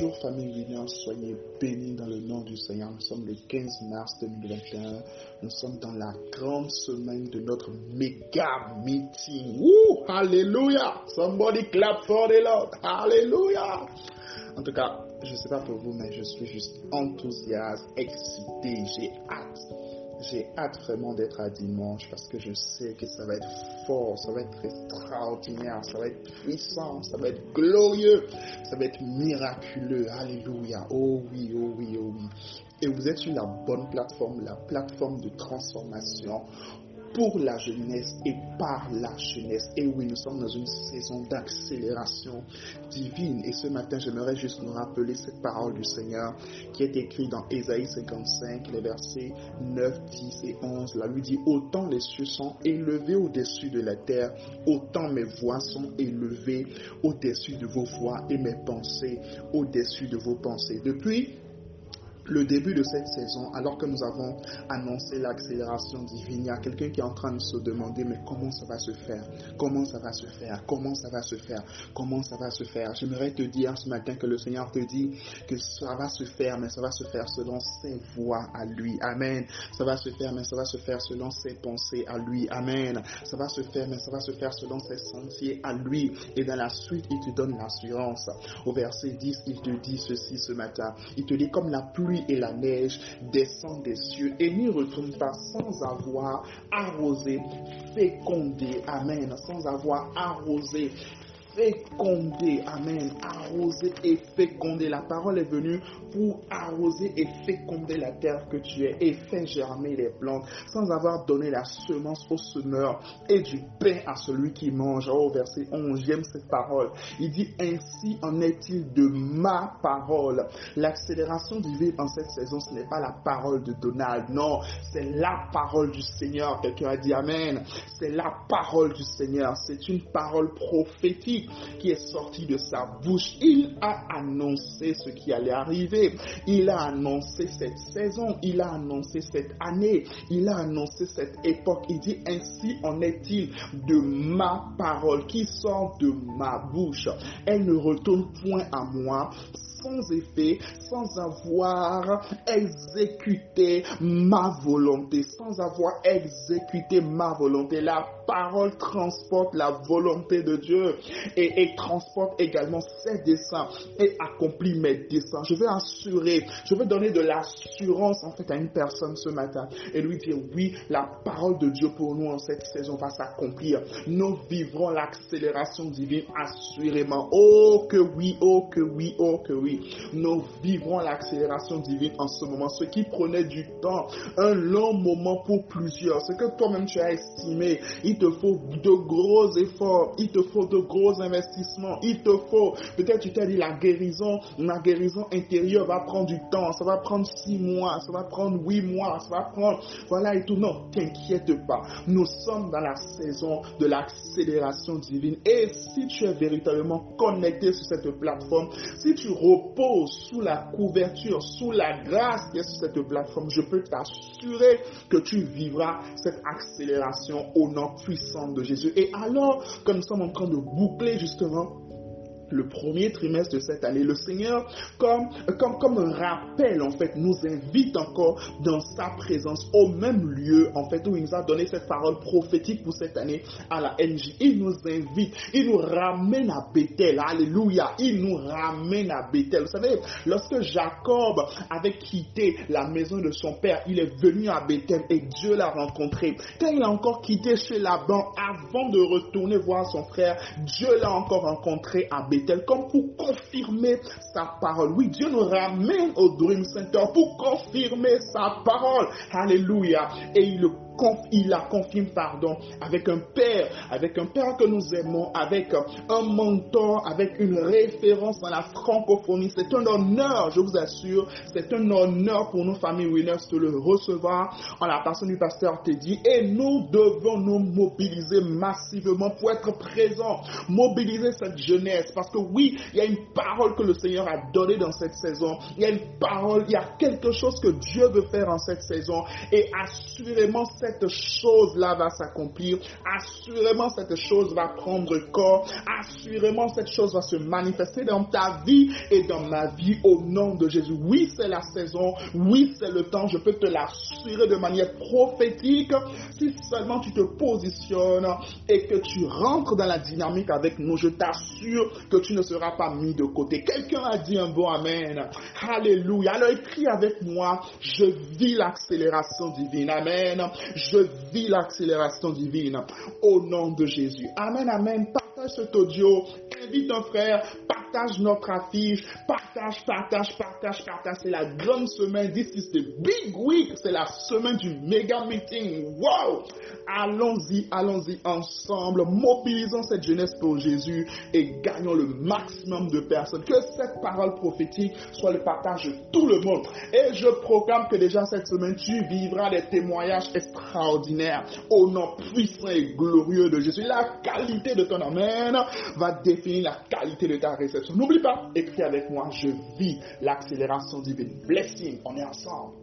Bonjour famille Williams, soyez bénis dans le nom du Seigneur. Nous sommes le 15 mars 2021. Nous sommes dans la grande semaine de notre méga meeting. Woo! Hallelujah! Somebody clap for the Lord. Hallelujah! En tout cas, je ne sais pas pour vous, mais je suis juste enthousiaste, excité, j'ai hâte j'ai hâte vraiment d'être à dimanche parce que je sais que ça va être fort, ça va être extraordinaire, ça va être puissant, ça va être glorieux, ça va être miraculeux. Alléluia. Oh oui, oh oui, oh oui. Et vous êtes sur la bonne plateforme, la plateforme de transformation pour la jeunesse et par la jeunesse. Et oui, nous sommes dans une saison d'accélération divine. Et ce matin, j'aimerais juste nous rappeler cette parole du Seigneur qui est écrite dans Ésaïe 55, les versets 9, 10 et 11. Là, lui dit, autant les cieux sont élevés au-dessus de la terre, autant mes voix sont élevées au-dessus de vos voix et mes pensées au-dessus de vos pensées. Depuis le début de cette saison, alors que nous avons annoncé l'accélération divine, il y a quelqu'un qui est en train de se demander, mais comment ça va se faire Comment ça va se faire Comment ça va se faire Comment ça va se faire J'aimerais te dire ce matin que le Seigneur te dit que ça va se faire, mais ça va se faire selon ses voies à lui. Amen. Ça va se faire, mais ça va se faire selon ses pensées à lui. Amen. Ça va se faire, mais ça va se faire selon ses sentiers à lui. Et dans la suite, il te donne l'assurance. Au verset 10, il te dit ceci ce matin. Il te dit comme la pluie et la neige descendent des cieux et n'y retournent pas sans avoir arrosé, fécondé, amen, sans avoir arrosé, féconder, amen, arroser et féconder. La parole est venue pour arroser et féconder la terre que tu es et faire germer les plantes sans avoir donné la semence au semeur et du pain à celui qui mange. Oh, verset 11, j'aime cette parole. Il dit ainsi en est-il de ma parole. L'accélération divine en cette saison, ce n'est pas la parole de Donald, non, c'est la parole du Seigneur. Quelqu'un a dit Amen. C'est la parole du Seigneur. C'est une parole prophétique qui est sortie de sa bouche. Il a annoncé ce qui allait arriver. Il a annoncé cette saison. Il a annoncé cette année. Il a annoncé cette époque. Il dit ainsi en est-il de ma parole qui sort de ma bouche. Elle ne retourne point à moi sans effet, sans avoir exécuté ma volonté, sans avoir exécuté ma volonté. La parole transporte la volonté de Dieu et, transporte également ses desseins et accomplit mes desseins. Je veux assurer, je veux donner de l'assurance en fait à une personne ce matin et lui dire oui, la parole de Dieu pour nous en cette saison va s'accomplir. Nous vivrons l'accélération divine assurément. Oh que oui, oh que oui, oh que oui. Nous vivrons l'accélération divine en ce moment. Ce qui prenait du temps, un long moment pour plusieurs, ce que toi-même tu as estimé, il te faut de gros efforts, il te faut de gros investissements, il te faut, peut-être tu t'es dit la guérison, la guérison intérieure va prendre du temps, ça va prendre six mois, ça va prendre huit mois, ça va prendre, voilà et tout. Non, t'inquiète pas. Nous sommes dans la saison de l'accélération divine. Et si tu es véritablement connecté sur cette plateforme, si tu reposes sous la couverture, sous la grâce qui est sur cette plateforme, je peux t'assurer que tu vivras cette accélération au nom puissant de Jésus. Et alors que nous sommes en train de boucler justement le premier trimestre de cette année. Le Seigneur, comme, comme, comme un rappel, en fait, nous invite encore dans sa présence au même lieu, en fait, où il nous a donné cette parole prophétique pour cette année à la NJ. Il nous invite, il nous ramène à Bethel. Alléluia. Il nous ramène à Bethel. Vous savez, lorsque Jacob avait quitté la maison de son père, il est venu à Bethel et Dieu l'a rencontré. Quand il a encore quitté chez Laban, avant de retourner voir son frère, Dieu l'a encore rencontré à Bethel comme pour confirmer sa parole. Oui, Dieu nous ramène au Dream Center pour confirmer sa parole. Alléluia. Et il il la confirme, pardon, avec un père, avec un père que nous aimons, avec un mentor, avec une référence dans la francophonie. C'est un honneur, je vous assure, c'est un honneur pour nos familles winners de le recevoir en la personne du pasteur Teddy. Et nous devons nous mobiliser massivement pour être présents, mobiliser cette jeunesse. Parce que oui, il y a une parole que le Seigneur a donnée dans cette saison. Il y a une parole, il y a quelque chose que Dieu veut faire en cette saison. Et assurément, cette cette chose-là va s'accomplir. Assurément, cette chose va prendre corps. Assurément, cette chose va se manifester dans ta vie et dans ma vie au nom de Jésus. Oui, c'est la saison. Oui, c'est le temps. Je peux te l'assurer de manière prophétique. Si seulement tu te positionnes et que tu rentres dans la dynamique avec nous, je t'assure que tu ne seras pas mis de côté. Quelqu'un a dit un bon Amen. Alléluia. Alors écris avec moi, je vis l'accélération divine. Amen. Je vis l'accélération divine au nom de Jésus. Amen, amen. Partage cet audio. Invite un frère. Notre affiche. Partage, partage, partage, partage. C'est la grande semaine. This is the big week. C'est la semaine du méga meeting. Wow! Allons-y, allons-y ensemble. Mobilisons cette jeunesse pour Jésus et gagnons le maximum de personnes. Que cette parole prophétique soit le partage de tout le monde. Et je proclame que déjà cette semaine, tu vivras des témoignages extraordinaires au nom puissant et glorieux de Jésus. La qualité de ton Amen va définir la qualité de ta réception. N'oublie pas, écris avec moi, je vis l'accélération divine. Blessing, on est ensemble.